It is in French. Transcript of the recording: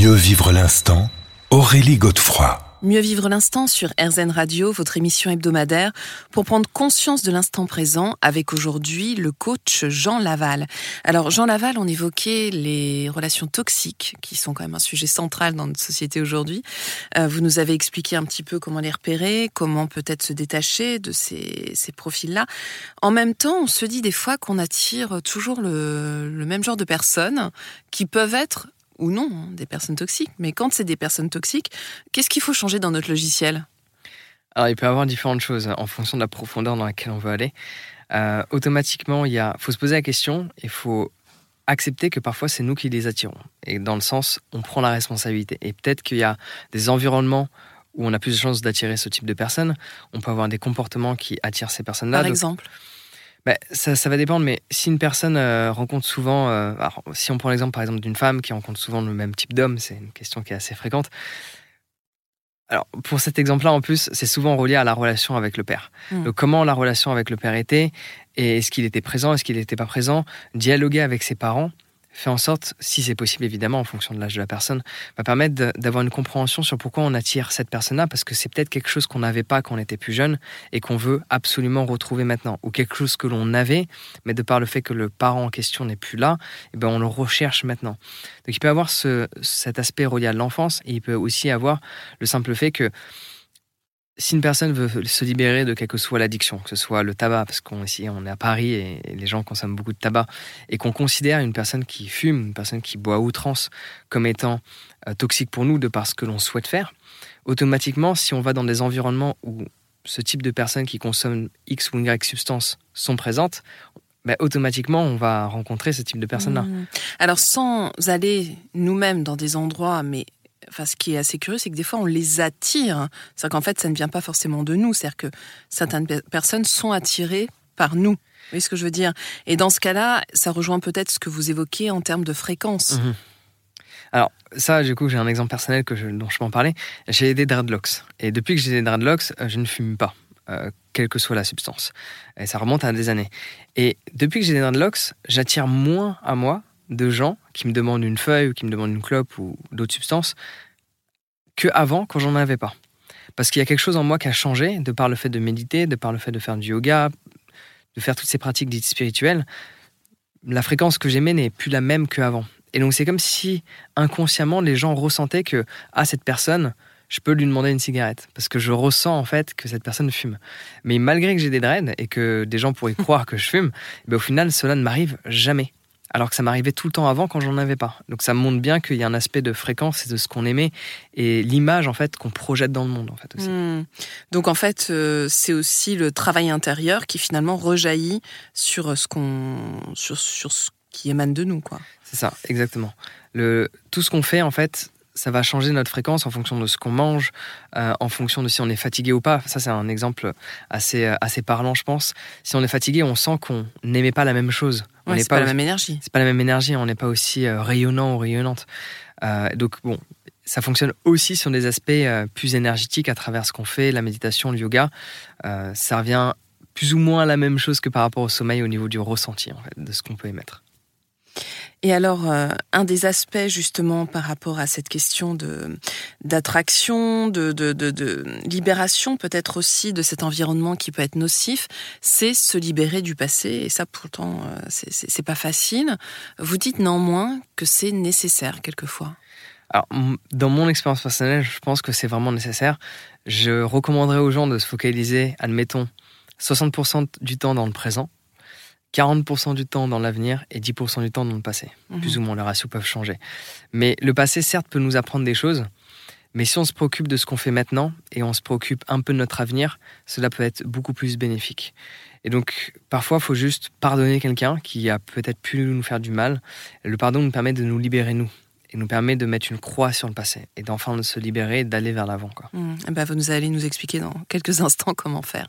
Mieux vivre l'instant, Aurélie Godefroy. Mieux vivre l'instant sur RZN Radio, votre émission hebdomadaire, pour prendre conscience de l'instant présent avec aujourd'hui le coach Jean Laval. Alors Jean Laval, on évoquait les relations toxiques, qui sont quand même un sujet central dans notre société aujourd'hui. Euh, vous nous avez expliqué un petit peu comment les repérer, comment peut-être se détacher de ces, profils-là. En même temps, on se dit des fois qu'on attire toujours le même genre de personnes qui peuvent être ou non hein, des personnes toxiques. Mais quand c'est des personnes toxiques, qu'est-ce qu'il faut changer dans notre logiciel? Alors, il peut y avoir différentes choses en fonction de la profondeur dans laquelle on veut aller. Euh, automatiquement, il y a, faut se poser la question, il faut accepter que parfois c'est nous qui les attirons. Et dans le sens, on prend la responsabilité. Et peut-être qu'il y a des environnements où on a plus de chances d'attirer ce type de personnes. On peut avoir des comportements qui attirent ces personnes-là. Par exemple bah, ça, ça, va dépendre, mais si une personne euh, rencontre souvent, euh, alors, si on prend l'exemple par exemple d'une femme qui rencontre souvent le même type d'homme, c'est une question qui est assez fréquente. Alors pour cet exemple-là, en plus, c'est souvent relié à la relation avec le père. Donc comment la relation avec le père était, et est-ce qu'il était présent, est-ce qu'il n'était pas présent, dialoguer avec ses parents, fait en sorte, si c'est possible évidemment en fonction de l'âge de la personne, va permettre d'avoir une compréhension sur pourquoi on attire cette personne-là, parce que c'est peut-être quelque chose qu'on n'avait pas quand on était plus jeune et qu'on veut absolument retrouver maintenant, ou quelque chose que l'on avait, mais de par le fait que le parent en question n'est plus là, eh ben on le recherche maintenant. Donc il peut avoir ce, cet aspect relié à l'enfance, et il peut aussi avoir le simple fait que si une personne veut se libérer de quelque soit l'addiction, que ce soit le tabac, parce qu'on ici on est à Paris et, les gens consomment beaucoup de tabac, et qu'on considère une personne qui fume, une personne qui boit outrance comme étant euh, toxique pour nous de par ce que l'on souhaite faire, automatiquement, si on va dans des environnements où ce type de personnes qui consomment X ou Y substances sont présentes, ben, automatiquement, on va rencontrer ce type de personnes-là. Mmh. Alors, sans aller nous-mêmes dans des endroits, mais enfin, ce qui est assez curieux, c'est que des fois, on les attire. C'est-à-dire qu'en fait, ça ne vient pas forcément de nous. C'est-à-dire que certaines personnes sont attirées par nous. Vous voyez ce que je veux dire? Et dans ce cas-là, ça rejoint peut-être ce que vous évoquez en termes de fréquence. Mhm. Alors, ça, du coup, j'ai un exemple personnel dont je peux en parler. J'ai des dreadlocks. Et depuis que j'ai des dreadlocks, euh, je ne fume pas, euh, quelle que soit la substance. Et ça remonte à des années. Et depuis que j'ai des dreadlocks, j'attire moins à moi de gens qui me demandent une feuille ou qui me demandent une clope ou d'autres substances que avant quand j'en avais pas. Parce qu'il y a quelque chose en moi qui a changé de par le fait de méditer, de par le fait de faire du yoga, de faire toutes ces pratiques dites spirituelles. La fréquence que j'aimais n'est plus la même qu'avant. Et donc c'est comme si inconsciemment les gens ressentaient que ah cette personne, je peux lui demander une cigarette parce que je ressens en fait que cette personne fume. Mais malgré que j'ai des dreads et que des gens pourraient croire que je fume, ben, au final cela ne m'arrive jamais alors que ça m'arrivait tout le temps avant quand j'en avais pas. Donc ça montre bien qu'il y a un aspect de fréquence et de ce qu'on aimait et l'image en fait qu'on projette dans le monde en fait aussi. Hmm. Donc en fait euh, c'est aussi le travail intérieur qui finalement rejaillit sur ce qu'on sur, sur ce qui émane de nous quoi. C'est ça exactement. Le tout ce qu'on fait en fait ça va changer notre fréquence en fonction de ce qu'on mange, euh, en fonction de si on est fatigué ou pas. Ça, c'est un exemple assez, euh, assez parlant, je pense. Si on est fatigué, on sent qu'on n'aimait pas la même chose. On n'est pas, la même énergie. C'est pas la même énergie. On n'est pas aussi euh, rayonnant ou rayonnante. donc, bon, ça fonctionne aussi sur des aspects plus énergétiques à travers ce qu'on fait, la méditation, le yoga. ça revient plus ou moins à la même chose que par rapport au sommeil au niveau du ressenti, en fait, de ce qu'on peut émettre. Et alors, euh, un des aspects justement par rapport à cette question de d'attraction, de, de, de, libération, peut-être aussi de cet environnement qui peut être nocif, c'est se libérer du passé. Et ça, pourtant, euh, c'est pas facile. Vous dites néanmoins que c'est nécessaire quelquefois. Alors, dans mon expérience personnelle, je pense que c'est vraiment nécessaire. Je recommanderais aux gens de se focaliser, admettons, 60% du temps dans le présent 40% du temps dans l'avenir et 10% du temps dans le passé. Mhm. Plus ou moins, les ratios peuvent changer. Mais le passé, certes, peut nous apprendre des choses, mais si on se préoccupe de ce qu'on fait maintenant et on se préoccupe un peu de notre avenir, cela peut être beaucoup plus bénéfique. Et donc, parfois, il faut juste pardonner quelqu'un qui a peut-être pu nous faire du mal. Le pardon nous permet de nous libérer, nous, et nous permet de mettre une croix sur le passé et d'enfin de se libérer et d'aller vers l'avant. Mmh. Eh ben, vous nous allez nous expliquer dans quelques instants comment faire.